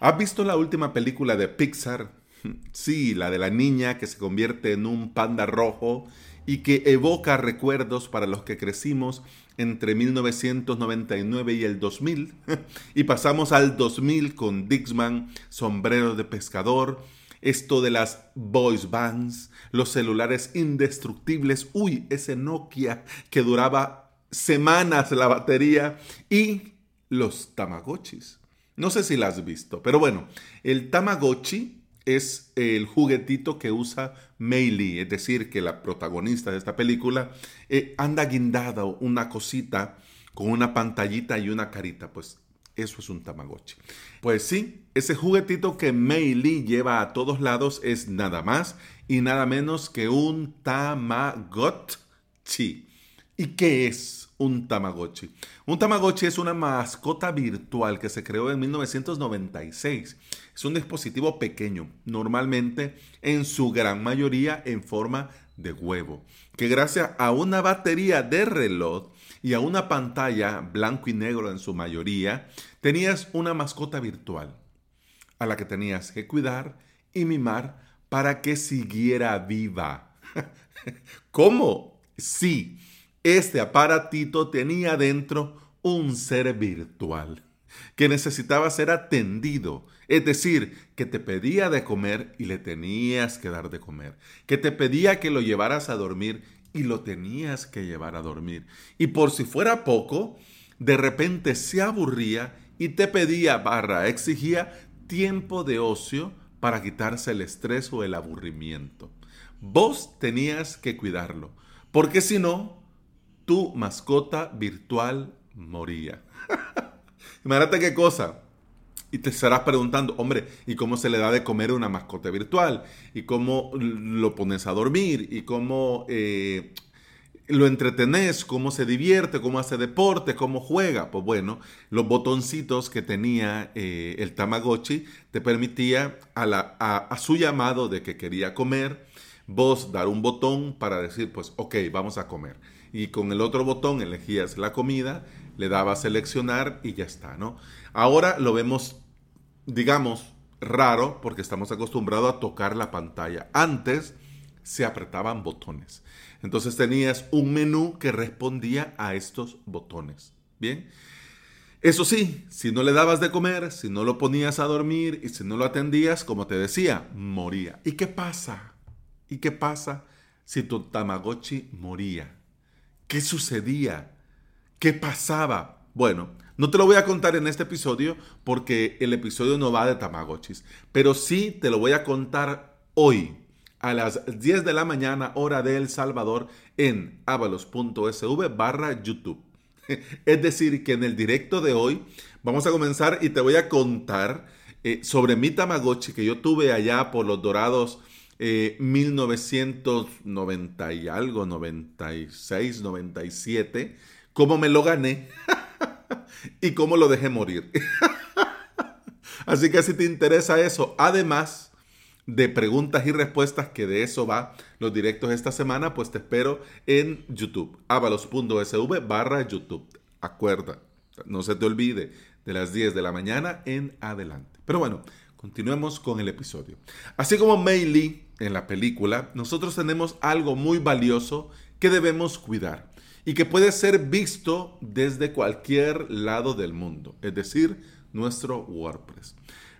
¿Has visto la última película de Pixar? Sí, la de la niña que se convierte en un panda rojo y que evoca recuerdos para los que crecimos entre 1999 y el 2000. y pasamos al 2000 con Dixman, sombrero de pescador, esto de las voice bands, los celulares indestructibles, uy, ese Nokia que duraba semanas la batería y los Tamagotchis. No sé si la has visto, pero bueno, el Tamagotchi es el juguetito que usa Mei es decir, que la protagonista de esta película eh, anda guindada una cosita con una pantallita y una carita, pues eso es un Tamagotchi. Pues sí, ese juguetito que Mei lleva a todos lados es nada más y nada menos que un Tamagotchi. ¿Y qué es? un Tamagotchi. Un Tamagotchi es una mascota virtual que se creó en 1996. Es un dispositivo pequeño, normalmente en su gran mayoría en forma de huevo, que gracias a una batería de reloj y a una pantalla blanco y negro en su mayoría, tenías una mascota virtual a la que tenías que cuidar y mimar para que siguiera viva. ¿Cómo? Sí, este aparatito tenía dentro un ser virtual que necesitaba ser atendido, es decir, que te pedía de comer y le tenías que dar de comer, que te pedía que lo llevaras a dormir y lo tenías que llevar a dormir. Y por si fuera poco, de repente se aburría y te pedía barra, exigía tiempo de ocio para quitarse el estrés o el aburrimiento. Vos tenías que cuidarlo, porque si no, tu mascota virtual moría. Imagínate qué cosa. Y te estarás preguntando, hombre, ¿y cómo se le da de comer a una mascota virtual? ¿Y cómo lo pones a dormir? ¿Y cómo eh, lo entretenés? ¿Cómo se divierte? ¿Cómo hace deporte? ¿Cómo juega? Pues bueno, los botoncitos que tenía eh, el Tamagotchi te permitía a, a su llamado de que quería comer, vos dar un botón para decir, pues, ok, vamos a comer y con el otro botón elegías la comida, le dabas seleccionar y ya está, ¿no? Ahora lo vemos, digamos, raro porque estamos acostumbrados a tocar la pantalla. Antes se apretaban botones. Entonces tenías un menú que respondía a estos botones. Bien. Eso sí, si no le dabas de comer, si no lo ponías a dormir y si no lo atendías, como te decía, moría. ¿Y qué pasa? ¿Y qué pasa si tu Tamagotchi moría? ¿Qué sucedía? ¿Qué pasaba? Bueno, no te lo voy a contar en este episodio porque el episodio no va de Tamagotchis, pero sí te lo voy a contar hoy a las 10 de la mañana hora de El Salvador en avalos.sv barra YouTube. Es decir, que en el directo de hoy vamos a comenzar y te voy a contar eh, sobre mi Tamagotchi que yo tuve allá por los dorados 1990 eh, y algo, 96, 97, cómo me lo gané y cómo lo dejé morir. Así que si te interesa eso, además de preguntas y respuestas, que de eso va los directos esta semana, pues te espero en YouTube, avalos.sv barra YouTube. Acuerda, no se te olvide, de las 10 de la mañana en adelante. Pero bueno, continuemos con el episodio. Así como Mei Lee en la película, nosotros tenemos algo muy valioso que debemos cuidar y que puede ser visto desde cualquier lado del mundo, es decir, nuestro WordPress.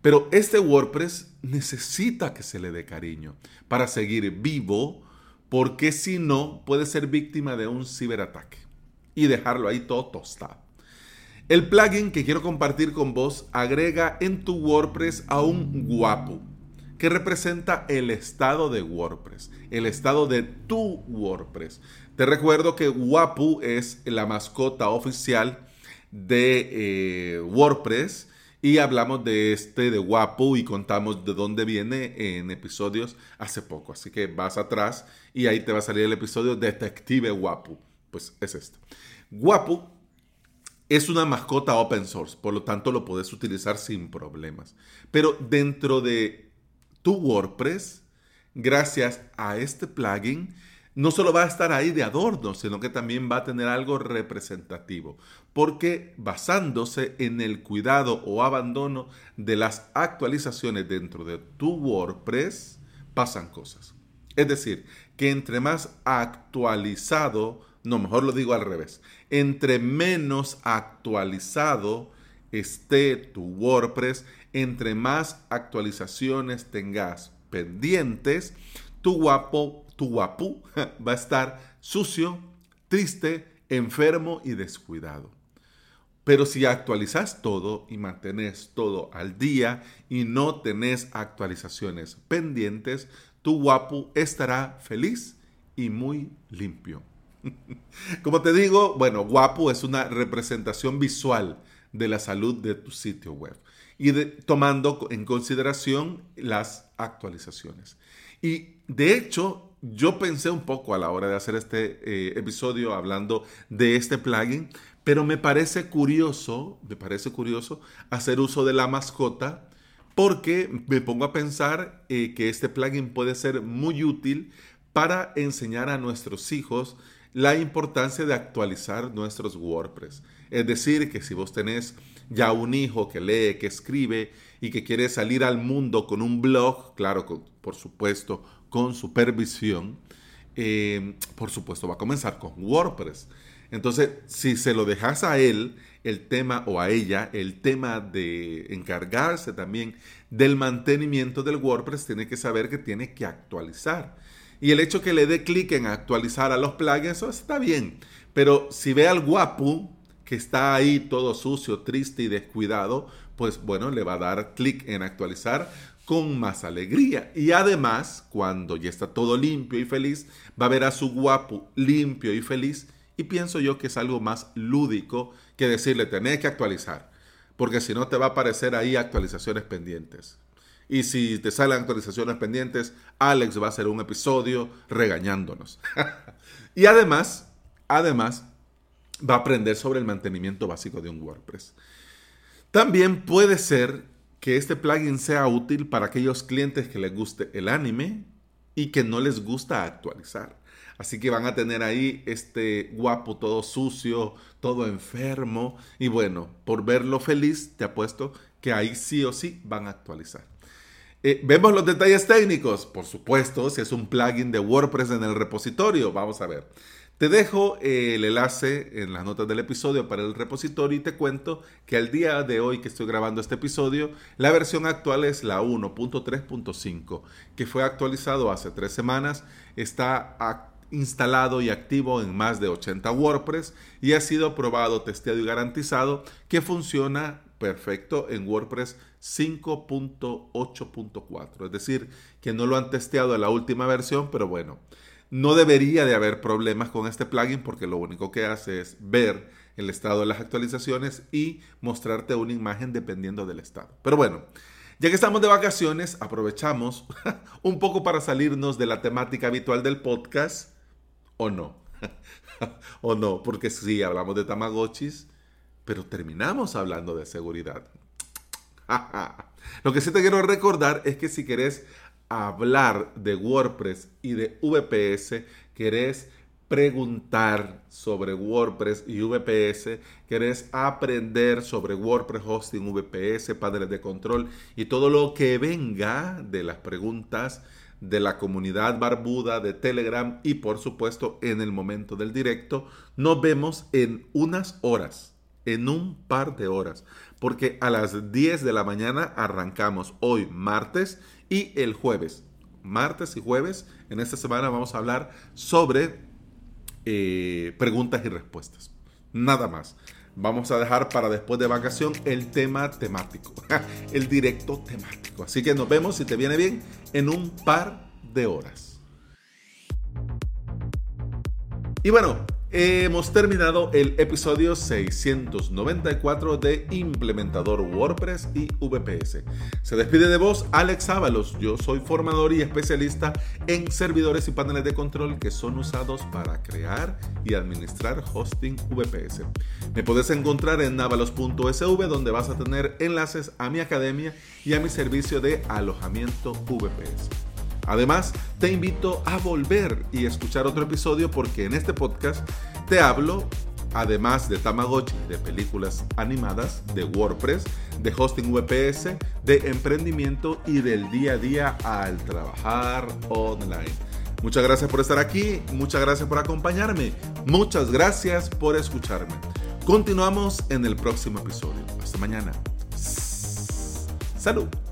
Pero este WordPress necesita que se le dé cariño para seguir vivo, porque si no, puede ser víctima de un ciberataque y dejarlo ahí todo tostado. El plugin que quiero compartir con vos agrega en tu WordPress a un guapo que representa el estado de WordPress, el estado de tu WordPress. Te recuerdo que Wapu es la mascota oficial de eh, WordPress y hablamos de este de Wapu y contamos de dónde viene en episodios hace poco. Así que vas atrás y ahí te va a salir el episodio Detective Wapu. Pues es este. Wapu es una mascota open source, por lo tanto lo puedes utilizar sin problemas. Pero dentro de tu WordPress, gracias a este plugin, no solo va a estar ahí de adorno, sino que también va a tener algo representativo, porque basándose en el cuidado o abandono de las actualizaciones dentro de tu WordPress, pasan cosas. Es decir, que entre más actualizado, no, mejor lo digo al revés, entre menos actualizado esté tu WordPress, entre más actualizaciones tengas pendientes, tu guapo, tu va a estar sucio, triste, enfermo y descuidado. Pero si actualizas todo y mantienes todo al día y no tenés actualizaciones pendientes, tu guapu estará feliz y muy limpio. Como te digo, bueno, guapo es una representación visual de la salud de tu sitio web y tomando en consideración las actualizaciones. Y de hecho, yo pensé un poco a la hora de hacer este eh, episodio hablando de este plugin, pero me parece curioso, me parece curioso hacer uso de la mascota porque me pongo a pensar eh, que este plugin puede ser muy útil para enseñar a nuestros hijos la importancia de actualizar nuestros WordPress. Es decir, que si vos tenés ya un hijo que lee, que escribe y que quiere salir al mundo con un blog, claro, por supuesto, con supervisión, eh, por supuesto va a comenzar con WordPress. Entonces, si se lo dejas a él, el tema o a ella, el tema de encargarse también del mantenimiento del WordPress, tiene que saber que tiene que actualizar. Y el hecho que le dé clic en actualizar a los plugins, está bien. Pero si ve al guapo que está ahí todo sucio, triste y descuidado, pues bueno, le va a dar clic en actualizar con más alegría. Y además, cuando ya está todo limpio y feliz, va a ver a su guapo limpio y feliz. Y pienso yo que es algo más lúdico que decirle, tenés que actualizar. Porque si no, te va a aparecer ahí actualizaciones pendientes. Y si te salen actualizaciones pendientes, Alex va a hacer un episodio regañándonos. y además, además, va a aprender sobre el mantenimiento básico de un WordPress. También puede ser que este plugin sea útil para aquellos clientes que les guste el anime y que no les gusta actualizar. Así que van a tener ahí este guapo todo sucio, todo enfermo. Y bueno, por verlo feliz, te apuesto que ahí sí o sí van a actualizar. Eh, ¿Vemos los detalles técnicos? Por supuesto, si es un plugin de WordPress en el repositorio, vamos a ver. Te dejo eh, el enlace en las notas del episodio para el repositorio y te cuento que al día de hoy que estoy grabando este episodio, la versión actual es la 1.3.5, que fue actualizado hace tres semanas, está instalado y activo en más de 80 WordPress y ha sido probado, testeado y garantizado que funciona perfecto en WordPress 5.8.4. Es decir, que no lo han testeado en la última versión, pero bueno, no debería de haber problemas con este plugin porque lo único que hace es ver el estado de las actualizaciones y mostrarte una imagen dependiendo del estado. Pero bueno, ya que estamos de vacaciones, aprovechamos un poco para salirnos de la temática habitual del podcast, o no. o no, porque sí, hablamos de Tamagotchis, pero terminamos hablando de seguridad. Lo que sí te quiero recordar es que si querés hablar de WordPress y de VPS, querés preguntar sobre WordPress y VPS, querés aprender sobre WordPress hosting, VPS, paneles de control y todo lo que venga de las preguntas de la comunidad barbuda de Telegram y por supuesto en el momento del directo, nos vemos en unas horas en un par de horas, porque a las 10 de la mañana arrancamos hoy martes y el jueves. Martes y jueves, en esta semana vamos a hablar sobre eh, preguntas y respuestas. Nada más. Vamos a dejar para después de vacación el tema temático, el directo temático. Así que nos vemos, si te viene bien, en un par de horas. Y bueno, Hemos terminado el episodio 694 de Implementador WordPress y VPS. Se despide de vos Alex Ábalos. Yo soy formador y especialista en servidores y paneles de control que son usados para crear y administrar hosting VPS. Me puedes encontrar en avalos.sv donde vas a tener enlaces a mi academia y a mi servicio de alojamiento VPS. Además, te invito a volver y escuchar otro episodio porque en este podcast te hablo, además de Tamagotchi, de películas animadas, de WordPress, de hosting VPS, de emprendimiento y del día a día al trabajar online. Muchas gracias por estar aquí, muchas gracias por acompañarme, muchas gracias por escucharme. Continuamos en el próximo episodio. Hasta mañana. Salud.